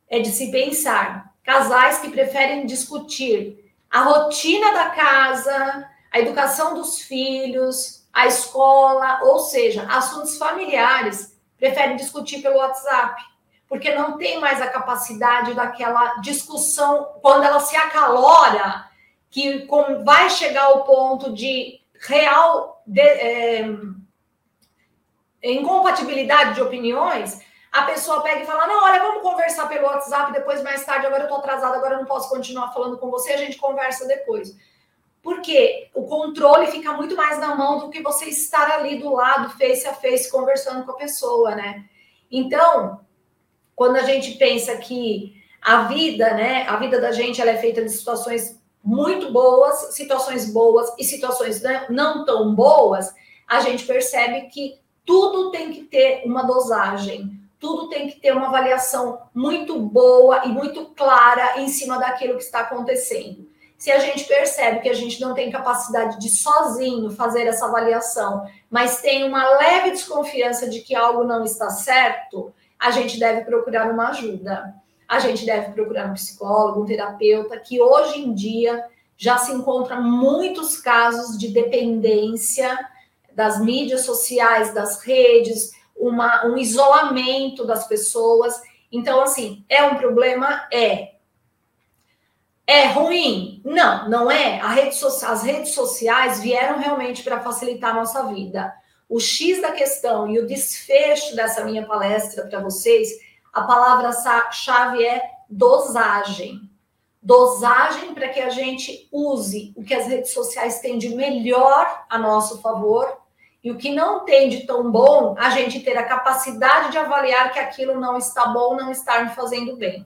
É de se pensar. Casais que preferem discutir a rotina da casa, a educação dos filhos, a escola, ou seja, assuntos familiares, preferem discutir pelo WhatsApp. porque não tem mais a capacidade daquela discussão, quando ela se acalora, que vai chegar ao ponto de real de, é, incompatibilidade de opiniões, a pessoa pega e fala: Não, olha, vamos conversar pelo WhatsApp depois, mais tarde. Agora eu tô atrasada, agora eu não posso continuar falando com você, a gente conversa depois. Porque o controle fica muito mais na mão do que você estar ali do lado, face a face, conversando com a pessoa, né? Então, quando a gente pensa que a vida, né, a vida da gente ela é feita de situações muito boas, situações boas e situações não tão boas, a gente percebe que tudo tem que ter uma dosagem tudo tem que ter uma avaliação muito boa e muito clara em cima daquilo que está acontecendo. Se a gente percebe que a gente não tem capacidade de sozinho fazer essa avaliação, mas tem uma leve desconfiança de que algo não está certo, a gente deve procurar uma ajuda. A gente deve procurar um psicólogo, um terapeuta, que hoje em dia já se encontra muitos casos de dependência das mídias sociais, das redes, uma, um isolamento das pessoas. Então, assim, é um problema? É. É ruim? Não, não é. Rede so as redes sociais vieram realmente para facilitar a nossa vida. O X da questão e o desfecho dessa minha palestra para vocês, a palavra-chave é dosagem. Dosagem para que a gente use o que as redes sociais têm de melhor a nosso favor e o que não tem de tão bom, a gente ter a capacidade de avaliar que aquilo não está bom, não está me fazendo bem.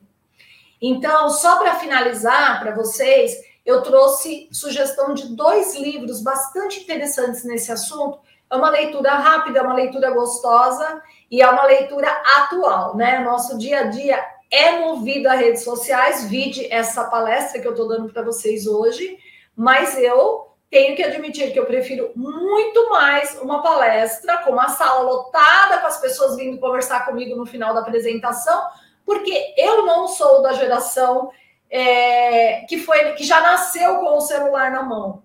Então, só para finalizar para vocês, eu trouxe sugestão de dois livros bastante interessantes nesse assunto. É uma leitura rápida, é uma leitura gostosa e é uma leitura atual, né? Nosso dia a dia é movido a redes sociais, vide essa palestra que eu estou dando para vocês hoje, mas eu tenho que admitir que eu prefiro muito mais uma palestra com uma sala lotada, com as pessoas vindo conversar comigo no final da apresentação, porque eu não sou da geração é, que foi que já nasceu com o celular na mão.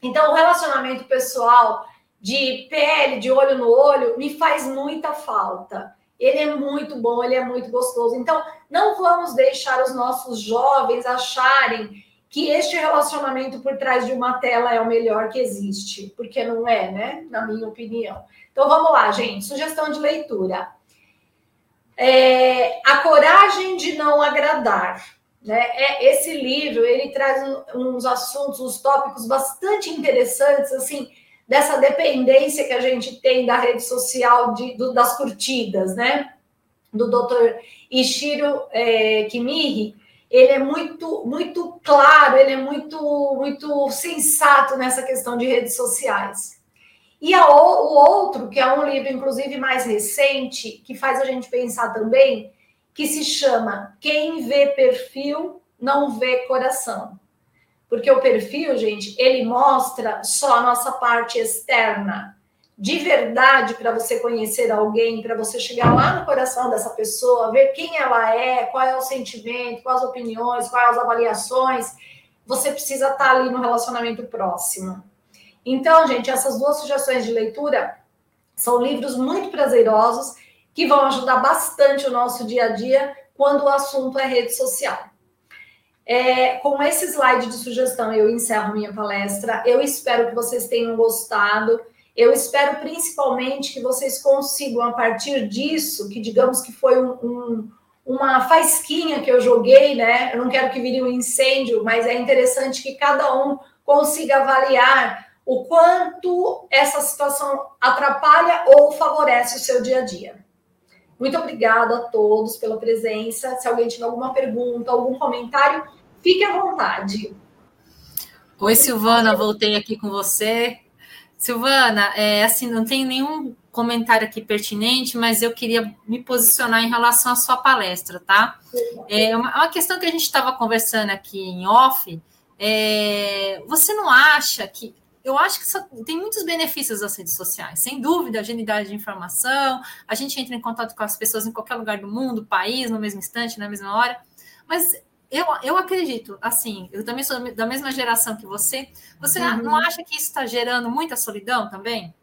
Então, o relacionamento pessoal de pele, de olho no olho, me faz muita falta. Ele é muito bom, ele é muito gostoso. Então, não vamos deixar os nossos jovens acharem que este relacionamento por trás de uma tela é o melhor que existe, porque não é, né? Na minha opinião. Então vamos lá, gente. Sugestão de leitura. É, a coragem de não agradar. Né? É, esse livro ele traz uns assuntos, uns tópicos bastante interessantes, assim, dessa dependência que a gente tem da rede social de, do, das curtidas, né? Do Dr. Ishiro é, ele é muito, muito claro, ele é muito, muito sensato nessa questão de redes sociais. E a, o outro, que é um livro, inclusive, mais recente, que faz a gente pensar também, que se chama Quem Vê Perfil Não Vê Coração. Porque o perfil, gente, ele mostra só a nossa parte externa, de verdade para você conhecer alguém, para você chegar lá no coração dessa pessoa, ver quem ela é, qual é o sentimento, quais as opiniões, quais as avaliações, você precisa estar tá ali no relacionamento próximo. Então, gente, essas duas sugestões de leitura são livros muito prazerosos que vão ajudar bastante o nosso dia a dia quando o assunto é rede social. É, com esse slide de sugestão, eu encerro minha palestra. Eu espero que vocês tenham gostado. Eu espero principalmente que vocês consigam, a partir disso, que digamos que foi um, um, uma faisquinha que eu joguei, né? Eu não quero que vire um incêndio, mas é interessante que cada um consiga avaliar o quanto essa situação atrapalha ou favorece o seu dia a dia. Muito obrigada a todos pela presença. Se alguém tiver alguma pergunta, algum comentário, fique à vontade. Oi, Silvana, voltei aqui com você. Silvana, é, assim, não tem nenhum comentário aqui pertinente, mas eu queria me posicionar em relação à sua palestra, tá? É uma, uma questão que a gente estava conversando aqui em off. É, você não acha que eu acho que tem muitos benefícios das redes sociais, sem dúvida, agilidade de informação, a gente entra em contato com as pessoas em qualquer lugar do mundo, país, no mesmo instante, na mesma hora, mas eu, eu acredito, assim, eu também sou da mesma geração que você. Você uhum. não acha que isso está gerando muita solidão também?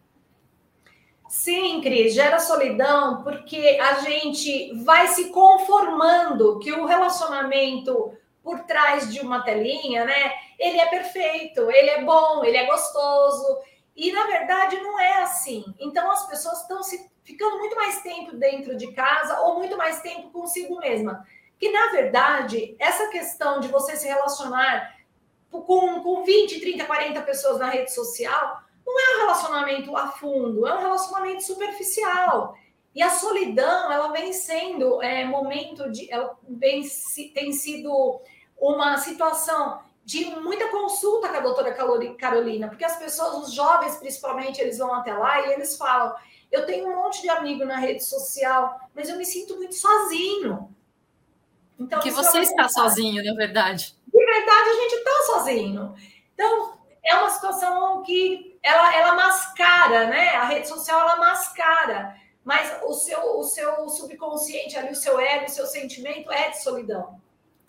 Sim, Cris, gera solidão porque a gente vai se conformando que o relacionamento por trás de uma telinha, né? Ele é perfeito, ele é bom, ele é gostoso. E na verdade não é assim. Então as pessoas estão se ficando muito mais tempo dentro de casa ou muito mais tempo consigo mesma. Que na verdade, essa questão de você se relacionar com, com 20, 30, 40 pessoas na rede social não é um relacionamento a fundo, é um relacionamento superficial. E a solidão, ela vem sendo é, momento de. Ela vem, tem sido uma situação de muita consulta com a doutora Carolina, porque as pessoas, os jovens principalmente, eles vão até lá e eles falam: eu tenho um monte de amigo na rede social, mas eu me sinto muito sozinho. Então, que você é está sozinho, na verdade. De verdade, a gente está sozinho. Então, é uma situação que ela, ela mascara, né? A rede social ela mascara, mas o seu, o seu subconsciente ali, o seu ego, o seu sentimento é de solidão.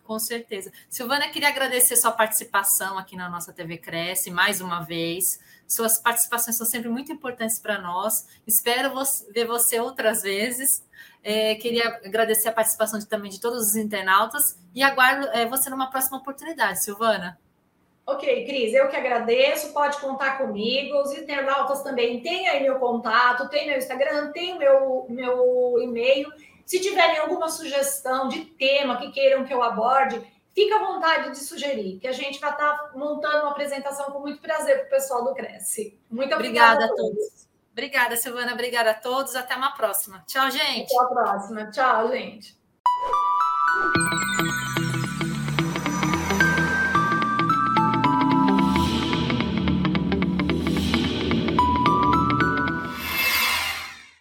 Com certeza. Silvana, queria agradecer sua participação aqui na nossa TV Cresce mais uma vez. Suas participações são sempre muito importantes para nós. Espero ver você outras vezes. É, queria agradecer a participação de, também de todos os internautas e aguardo é, você numa próxima oportunidade, Silvana. Ok, Cris, eu que agradeço, pode contar comigo. Os internautas também têm aí meu contato, tem meu Instagram, tem meu, meu e-mail. Se tiverem alguma sugestão de tema que queiram que eu aborde, fica à vontade de sugerir, que a gente vai estar montando uma apresentação com muito prazer para o pessoal do Cresce. Muito obrigada, obrigada a todos. Obrigada, Silvana. Obrigada a todos. Até uma próxima. Tchau, gente. Até a próxima. Tchau, gente.